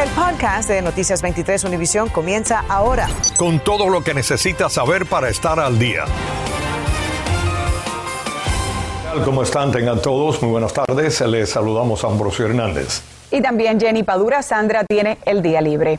El podcast de Noticias 23 Univisión comienza ahora. Con todo lo que necesitas saber para estar al día. ¿Cómo están? Tengan todos muy buenas tardes. Les saludamos a Ambrosio Hernández. Y también Jenny Padura. Sandra tiene el día libre.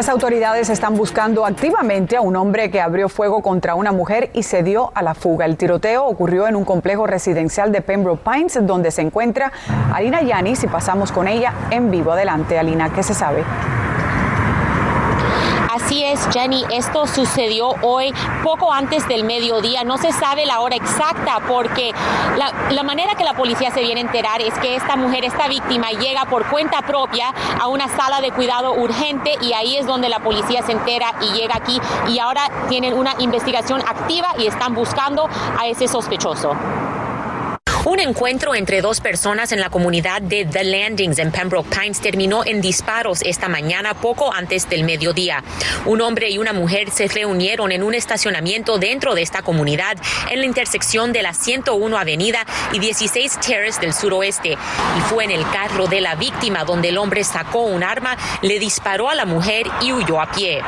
Las autoridades están buscando activamente a un hombre que abrió fuego contra una mujer y se dio a la fuga. El tiroteo ocurrió en un complejo residencial de Pembroke Pines, donde se encuentra Alina Yanis y pasamos con ella en vivo. Adelante, Alina, ¿qué se sabe? Así es, Jenny, esto sucedió hoy poco antes del mediodía. No se sabe la hora exacta porque la, manera que la policía se viene a enterar es que esta mujer, esta víctima, llega por cuenta propia a una sala de cuidado urgente y ahí es donde la policía se entera y llega aquí y ahora tienen una investigación activa y están buscando a ese sospechoso. Un encuentro entre dos personas en la comunidad de The Landings en Pembroke Pines terminó en disparos esta mañana poco antes del mediodía. Un hombre y una mujer se reunieron en un estacionamiento dentro de esta comunidad en la intersección de la 101 Avenida y 16 Terrace del suroeste. Y fue en el carro de la víctima donde el hombre sacó un arma, le disparó a la mujer y huyó a pie.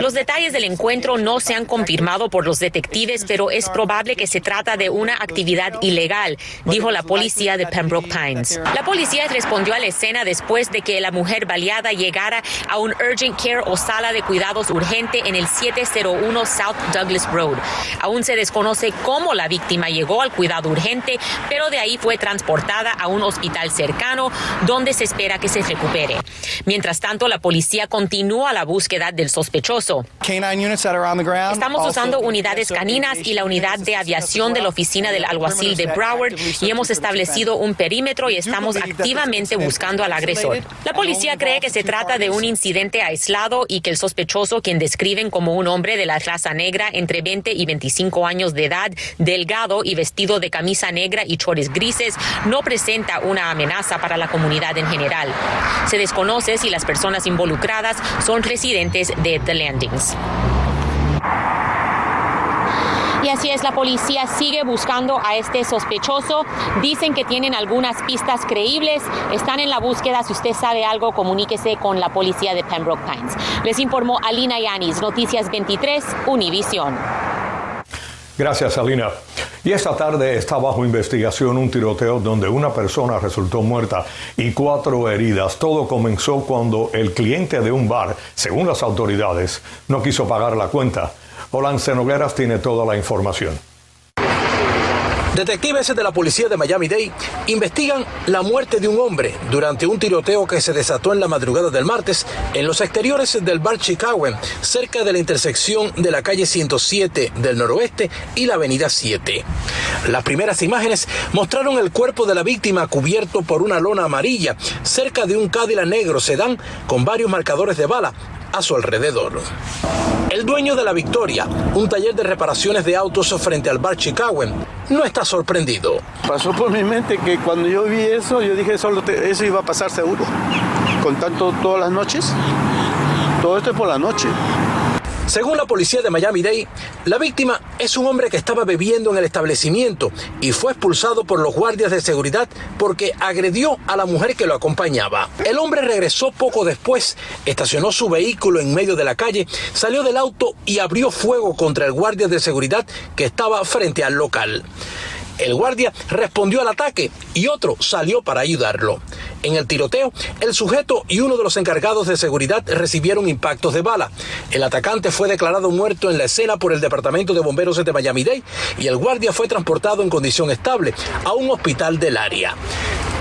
Los detalles del encuentro no se han confirmado por los detectives, pero es probable que se trata de una actividad ilegal, dijo la policía de Pembroke Pines. La policía respondió a la escena después de que la mujer baleada llegara a un urgent care o sala de cuidados urgente en el 701 South Douglas Road. Aún se desconoce cómo la víctima llegó al cuidado urgente, pero de ahí fue transportada a un hospital cercano donde se espera que se recupere. Mientras tanto, la policía continúa la búsqueda del sospechoso. Estamos usando unidades caninas y la unidad de aviación de la oficina del alguacil de Broward y hemos establecido un perímetro y estamos activamente buscando al agresor. La policía cree que se trata de un incidente aislado y que el sospechoso, quien describen como un hombre de la raza negra entre 20 y 25 años de edad, delgado y vestido de camisa negra y chores grises, no presenta una amenaza para la comunidad en general. Se desconoce si las personas involucradas son residentes de The Landings. Así es, la policía sigue buscando a este sospechoso. Dicen que tienen algunas pistas creíbles. Están en la búsqueda. Si usted sabe algo, comuníquese con la policía de Pembroke Pines. Les informó Alina Yanis, Noticias 23, Univisión. Gracias, Alina. Y esta tarde está bajo investigación un tiroteo donde una persona resultó muerta y cuatro heridas. Todo comenzó cuando el cliente de un bar, según las autoridades, no quiso pagar la cuenta. Olance Nogueras tiene toda la información. Detectives de la policía de Miami-Dade investigan la muerte de un hombre durante un tiroteo que se desató en la madrugada del martes en los exteriores del bar Chicago, cerca de la intersección de la calle 107 del noroeste y la avenida 7. Las primeras imágenes mostraron el cuerpo de la víctima cubierto por una lona amarilla cerca de un Cadillac negro sedán con varios marcadores de bala a su alrededor. El dueño de la Victoria, un taller de reparaciones de autos frente al bar Chicago, no está sorprendido. Pasó por mi mente que cuando yo vi eso, yo dije, solo eso iba a pasar seguro. Con tanto todas las noches, todo esto es por la noche. Según la policía de Miami-Dade, la víctima es un hombre que estaba bebiendo en el establecimiento y fue expulsado por los guardias de seguridad porque agredió a la mujer que lo acompañaba. El hombre regresó poco después, estacionó su vehículo en medio de la calle, salió del auto y abrió fuego contra el guardia de seguridad que estaba frente al local. El guardia respondió al ataque y otro salió para ayudarlo. En el tiroteo, el sujeto y uno de los encargados de seguridad recibieron impactos de bala. El atacante fue declarado muerto en la escena por el Departamento de Bomberos de Miami-Dade y el guardia fue transportado en condición estable a un hospital del área.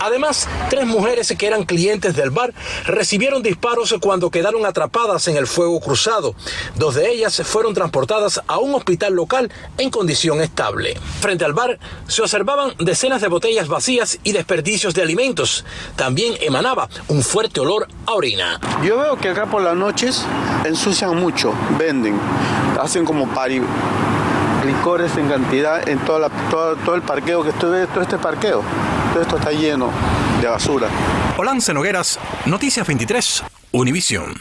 Además, tres mujeres que eran clientes del bar recibieron disparos cuando quedaron atrapadas en el fuego cruzado. Dos de ellas fueron transportadas a un hospital local en condición estable. Frente al bar se observaban decenas de botellas vacías y desperdicios de alimentos. También emanaba un fuerte olor a orina. Yo veo que acá por las noches ensucian mucho, venden, hacen como pari licores en cantidad en toda todo, el parqueo que estuve, todo este parqueo. Todo esto está lleno de basura. Olance Nogueras, Noticias 23, Univisión.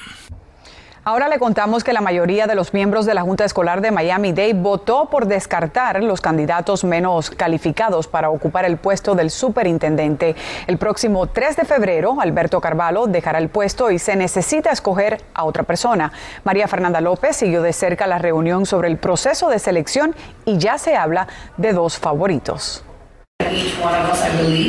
Ahora le contamos que la mayoría de los miembros de la Junta Escolar de Miami-Dade votó por descartar los candidatos menos calificados para ocupar el puesto del superintendente. El próximo 3 de febrero, Alberto Carvalho dejará el puesto y se necesita escoger a otra persona. María Fernanda López siguió de cerca la reunión sobre el proceso de selección y ya se habla de dos favoritos.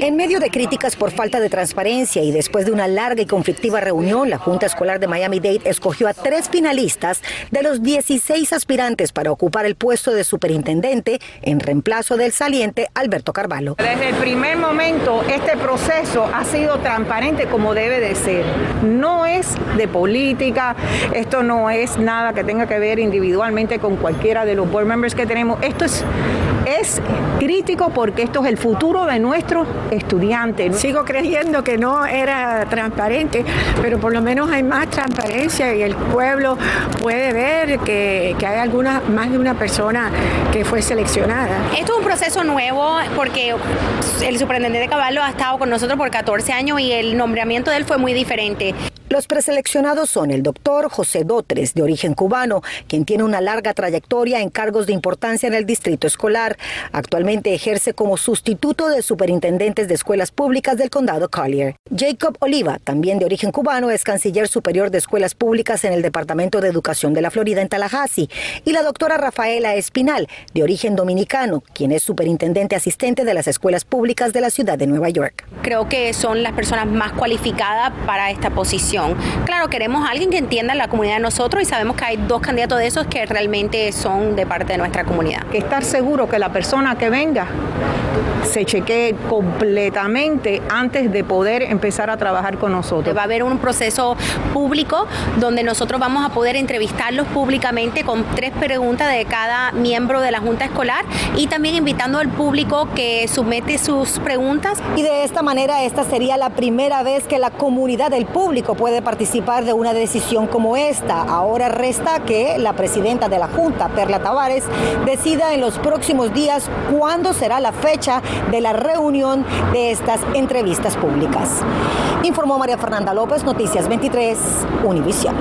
En medio de críticas por falta de transparencia y después de una larga y conflictiva reunión, la Junta Escolar de Miami-Dade escogió a tres finalistas de los 16 aspirantes para ocupar el puesto de superintendente en reemplazo del saliente Alberto Carvalho. Desde el primer momento, este proceso ha sido transparente como debe de ser. No es de política, esto no es nada que tenga que ver individualmente con cualquiera de los board members que tenemos. Esto es, es crítico porque esto es el futuro de nuestros estudiantes. Sigo creyendo que no era transparente, pero por lo menos hay más transparencia y el pueblo puede ver que, que hay alguna, más de una persona que fue seleccionada. Esto es un proceso nuevo porque el superintendente de Caballo ha estado con nosotros por 14 años y el nombramiento de él fue muy diferente. Los preseleccionados son el doctor José Dotres, de origen cubano, quien tiene una larga trayectoria en cargos de importancia en el distrito escolar. Actualmente ejerce como sustituto de superintendentes de escuelas públicas del condado Collier. Jacob Oliva, también de origen cubano, es canciller superior de escuelas públicas en el Departamento de Educación de la Florida en Tallahassee. Y la doctora Rafaela Espinal, de origen dominicano, quien es superintendente asistente de las escuelas públicas de la ciudad de Nueva York. Creo que son las personas más cualificadas para esta posición. Claro, queremos a alguien que entienda la comunidad de nosotros y sabemos que hay dos candidatos de esos que realmente son de parte de nuestra comunidad. Estar seguro que la persona que venga se chequee completamente antes de poder empezar a trabajar con nosotros. Va a haber un proceso público donde nosotros vamos a poder entrevistarlos públicamente con tres preguntas de cada miembro de la Junta Escolar y también invitando al público que somete sus preguntas. Y de esta manera esta sería la primera vez que la comunidad del público puede participar de una decisión como esta. Ahora resta que la presidenta de la Junta, Perla Tavares, decida en los próximos días cuándo será la fecha de la reunión de estas entrevistas públicas. Informó María Fernanda López, Noticias 23, Univisión.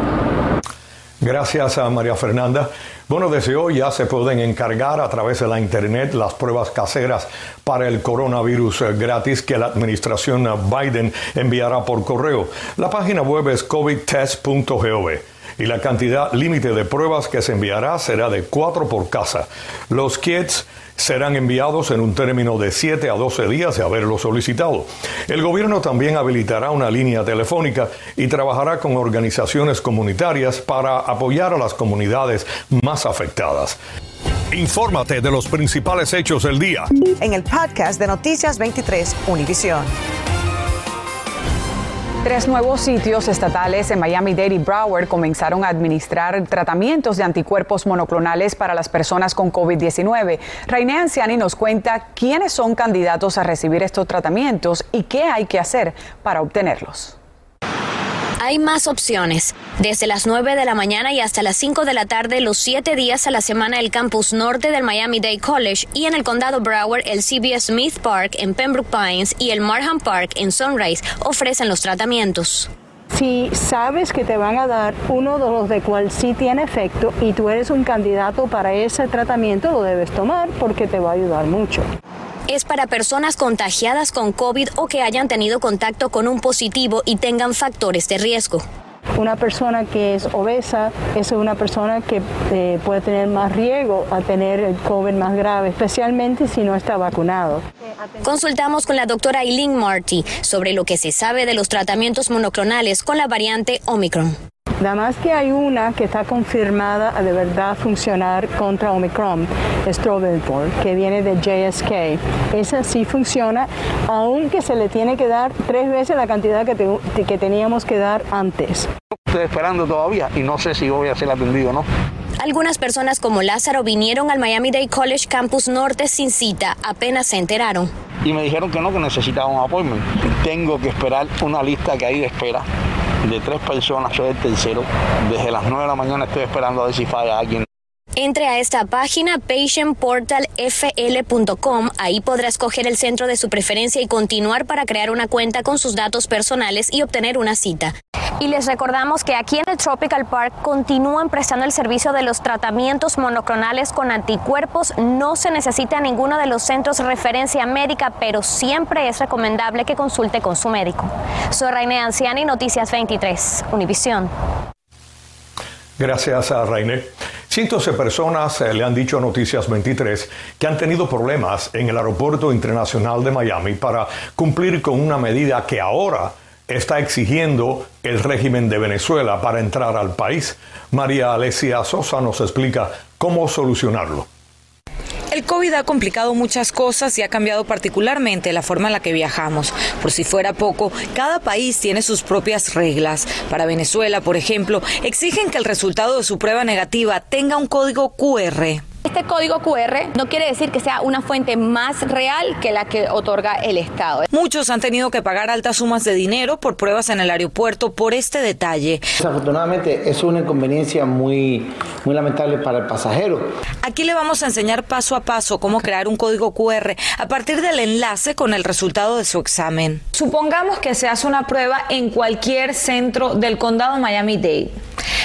Gracias a María Fernanda. Bueno, desde hoy ya se pueden encargar a través de la Internet las pruebas caseras para el coronavirus gratis que la administración Biden enviará por correo. La página web es covidtest.gov y la cantidad límite de pruebas que se enviará será de cuatro por casa. Los kits serán enviados en un término de 7 a 12 días de haberlo solicitado. El gobierno también habilitará una línea telefónica y trabajará con organizaciones comunitarias para apoyar a las comunidades más afectadas. Infórmate de los principales hechos del día. En el podcast de Noticias 23, Univisión. Tres nuevos sitios estatales en Miami-Dade y Broward comenzaron a administrar tratamientos de anticuerpos monoclonales para las personas con COVID-19. Rainé Anciani nos cuenta quiénes son candidatos a recibir estos tratamientos y qué hay que hacer para obtenerlos. Hay más opciones. Desde las 9 de la mañana y hasta las 5 de la tarde, los siete días a la semana, el campus norte del Miami-Dade College y en el condado Broward, el CBS Smith Park en Pembroke Pines y el Marham Park en Sunrise ofrecen los tratamientos. Si sabes que te van a dar uno de los de cual sí tiene efecto y tú eres un candidato para ese tratamiento, lo debes tomar porque te va a ayudar mucho es para personas contagiadas con COVID o que hayan tenido contacto con un positivo y tengan factores de riesgo. Una persona que es obesa es una persona que eh, puede tener más riesgo a tener el COVID más grave, especialmente si no está vacunado. Consultamos con la doctora Eileen Marty sobre lo que se sabe de los tratamientos monoclonales con la variante Omicron. Nada más que hay una que está confirmada a de verdad funcionar contra Omicron, Stroventor, que viene de JSK. Esa sí funciona, aunque se le tiene que dar tres veces la cantidad que, que teníamos que dar antes. Estoy esperando todavía y no sé si voy a ser atendido o no. Algunas personas como Lázaro vinieron al Miami Dade College Campus Norte sin cita, apenas se enteraron. Y me dijeron que no, que necesitaba un appointment. Tengo que esperar una lista que hay de espera de tres personas, soy el tercero. Desde las nueve de la mañana estoy esperando a ver si falla alguien. Entre a esta página patientportalfl.com. Ahí podrá escoger el centro de su preferencia y continuar para crear una cuenta con sus datos personales y obtener una cita. Y les recordamos que aquí en el Tropical Park continúan prestando el servicio de los tratamientos monoclonales con anticuerpos. No se necesita ninguno de los centros referencia médica, pero siempre es recomendable que consulte con su médico. Soy Raine Anciani, Noticias 23, Univisión. Gracias a Raine. Cientos de personas eh, le han dicho a Noticias 23 que han tenido problemas en el Aeropuerto Internacional de Miami para cumplir con una medida que ahora está exigiendo el régimen de Venezuela para entrar al país. María Alesia Sosa nos explica cómo solucionarlo. El COVID ha complicado muchas cosas y ha cambiado particularmente la forma en la que viajamos. Por si fuera poco, cada país tiene sus propias reglas. Para Venezuela, por ejemplo, exigen que el resultado de su prueba negativa tenga un código QR. Este código QR no quiere decir que sea una fuente más real que la que otorga el Estado. Muchos han tenido que pagar altas sumas de dinero por pruebas en el aeropuerto por este detalle. Desafortunadamente es una inconveniencia muy, muy lamentable para el pasajero. Aquí le vamos a enseñar paso a paso cómo crear un código QR a partir del enlace con el resultado de su examen. Supongamos que se hace una prueba en cualquier centro del condado Miami-Dade.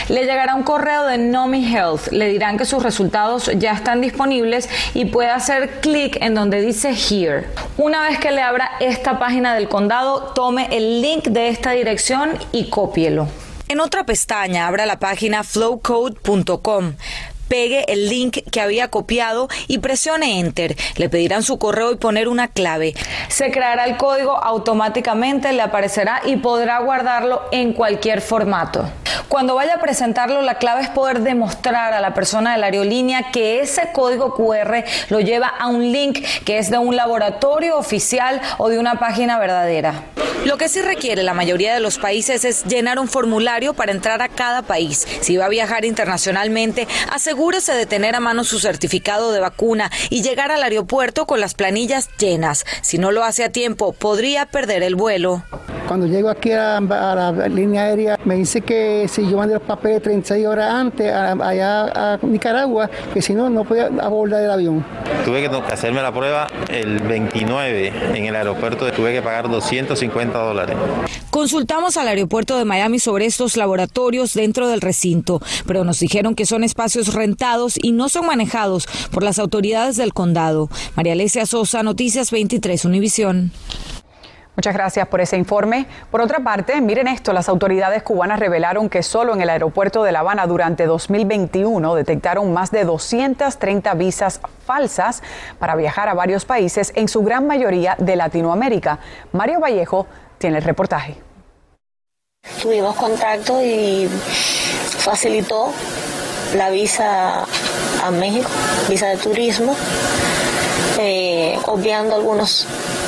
Le llegará un correo de Nomi Health. Le dirán que sus resultados ya están disponibles y puede hacer clic en donde dice Here. Una vez que le abra esta página del condado, tome el link de esta dirección y cópielo. En otra pestaña, abra la página flowcode.com pegue el link que había copiado y presione Enter. Le pedirán su correo y poner una clave. Se creará el código automáticamente, le aparecerá y podrá guardarlo en cualquier formato. Cuando vaya a presentarlo, la clave es poder demostrar a la persona de la aerolínea que ese código QR lo lleva a un link que es de un laboratorio oficial o de una página verdadera. Lo que sí requiere la mayoría de los países es llenar un formulario para entrar a cada país. Si va a viajar internacionalmente, asegúrese de tener a mano su certificado de vacuna y llegar al aeropuerto con las planillas llenas. Si no lo hace a tiempo, podría perder el vuelo. Cuando llego aquí a, la línea aérea, me dice que si yo mandé los papeles 36 horas antes allá a Nicaragua, que si no, no podía abordar el avión. Tuve que hacerme la prueba el 29 en el aeropuerto, tuve que pagar 250 dólares. Consultamos al aeropuerto de Miami sobre estos laboratorios dentro del recinto, pero nos dijeron que son espacios rentados y no son manejados por las autoridades del condado. María Alesia Sosa, Noticias 23 Univisión. Muchas gracias por ese informe. Por otra parte, miren esto, las autoridades cubanas revelaron que solo en el aeropuerto de La Habana durante 2021 detectaron más de 230 visas falsas para viajar a varios países, en su gran mayoría de Latinoamérica. Mario Vallejo tiene el reportaje. Tuvimos contacto y facilitó la visa a México, visa de turismo, eh, obviando algunos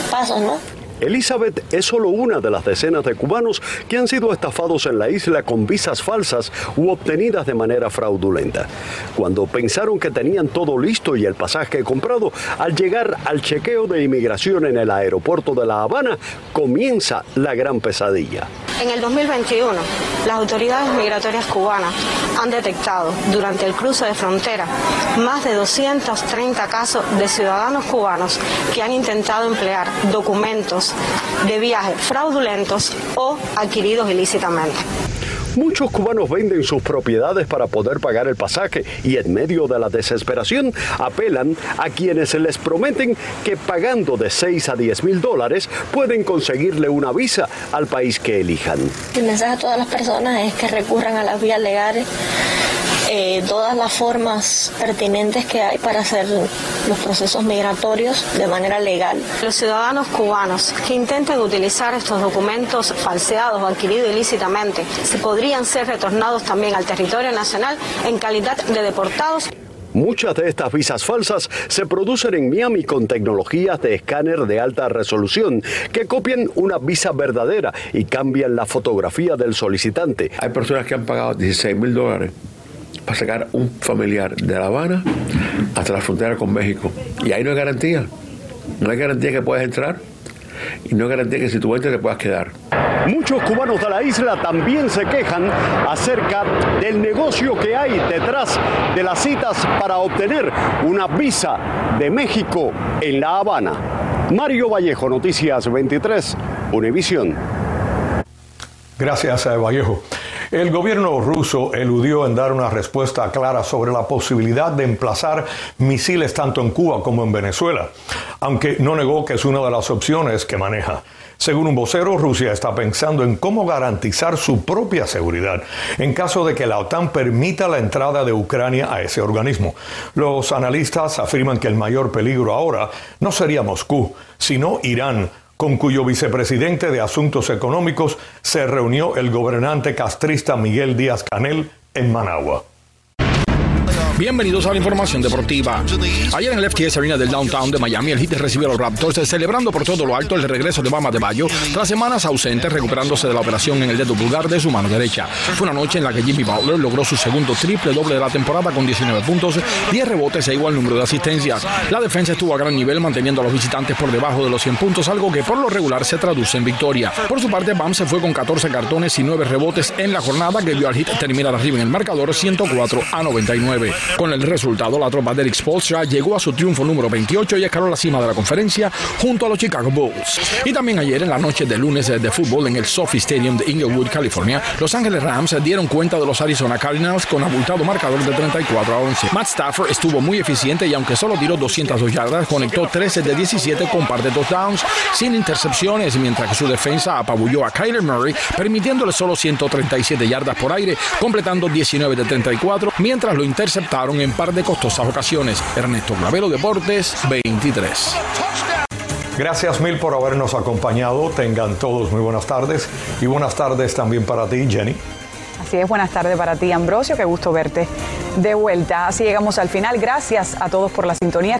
pasos, ¿no? Elizabeth es solo una de las decenas de cubanos que han sido estafados en la isla con visas falsas u obtenidas de manera fraudulenta. Cuando pensaron que tenían todo listo y el pasaje comprado, al llegar al chequeo de inmigración en el aeropuerto de La Habana, comienza la gran pesadilla. En el 2021, las autoridades migratorias cubanas han detectado durante el cruce de frontera más de 230 casos de ciudadanos cubanos que han intentado emplear documentos de viaje fraudulentos o adquiridos ilícitamente. Muchos cubanos venden sus propiedades para poder pagar el pasaje y en medio de la desesperación apelan a quienes les prometen que pagando de 6 a 10 mil dólares pueden conseguirle una visa al país que elijan. El mensaje a todas las personas es que recurran a las vías legales eh, todas las formas pertinentes que hay para hacer los procesos migratorios de manera legal. Los ciudadanos cubanos que intenten utilizar estos documentos falseados o adquiridos ilícitamente se podrían ser retornados también al territorio nacional en calidad de deportados. Muchas de estas visas falsas se producen en Miami con tecnologías de escáner de alta resolución que copian una visa verdadera y cambian la fotografía del solicitante. Hay personas que han pagado 16 mil dólares para sacar un familiar de La Habana hasta la frontera con México. Y ahí no hay garantía. No hay garantía que puedas entrar. y no es garantía que si tú vueltas te puedas quedar. Muchos cubanos de la isla también se quejan acerca del negocio que hay detrás de las citas para obtener una visa de México en La Habana. Mario Vallejo, Noticias 23, Univisión. Gracias, eh, Vallejo. El gobierno ruso eludió en dar una respuesta clara sobre la posibilidad de emplazar misiles tanto en Cuba como en Venezuela, aunque no negó que es una de las opciones que maneja. Según un vocero, Rusia está pensando en cómo garantizar su propia seguridad en caso de que la OTAN permita la entrada de Ucrania a ese organismo. Los analistas afirman que el mayor peligro ahora no sería Moscú, sino Irán, con cuyo vicepresidente de Asuntos Económicos se reunió el gobernante castrista Miguel Díaz Canel en Managua. Bienvenidos a la información deportiva. Ayer en el FTS Arena del Downtown de Miami, el Heat recibió a los Raptors celebrando por todo lo alto el regreso de Bama de Bayo tras semanas ausentes recuperándose de la operación en el dedo pulgar de su mano derecha. Fue una noche en la que Jimmy Butler logró su segundo triple doble de la temporada con 19 puntos, 10 rebotes e igual número de asistencias. La defensa estuvo a gran nivel manteniendo a los visitantes por debajo de los 100 puntos, algo que por lo regular se traduce en victoria. Por su parte, Bam se fue con 14 cartones y 9 rebotes en la jornada que vio al Heat terminar arriba en el marcador 104 a 99. Con el resultado, la tropa de Eric Spoelstra llegó a su triunfo número 28 y escaló la cima de la conferencia junto a los Chicago Bulls. Y también ayer en la noche de lunes de fútbol en el Sophie Stadium de Inglewood, California, Los Ángeles Rams dieron cuenta de los Arizona Cardinals con abultado marcador de 34 a 11. Matt Stafford estuvo muy eficiente y aunque solo tiró 202 yardas, conectó 13 de 17 con par de touchdowns sin intercepciones, mientras que su defensa apabulló a Kyler Murray, permitiéndole solo 137 yardas por aire, completando 19 de 34, mientras lo interceptaron en par de costosas ocasiones. Ernesto Clavero Deportes 23. Gracias mil por habernos acompañado. Tengan todos muy buenas tardes y buenas tardes también para ti, Jenny. Así es, buenas tardes para ti, Ambrosio. Qué gusto verte de vuelta. Así llegamos al final. Gracias a todos por la sintonía.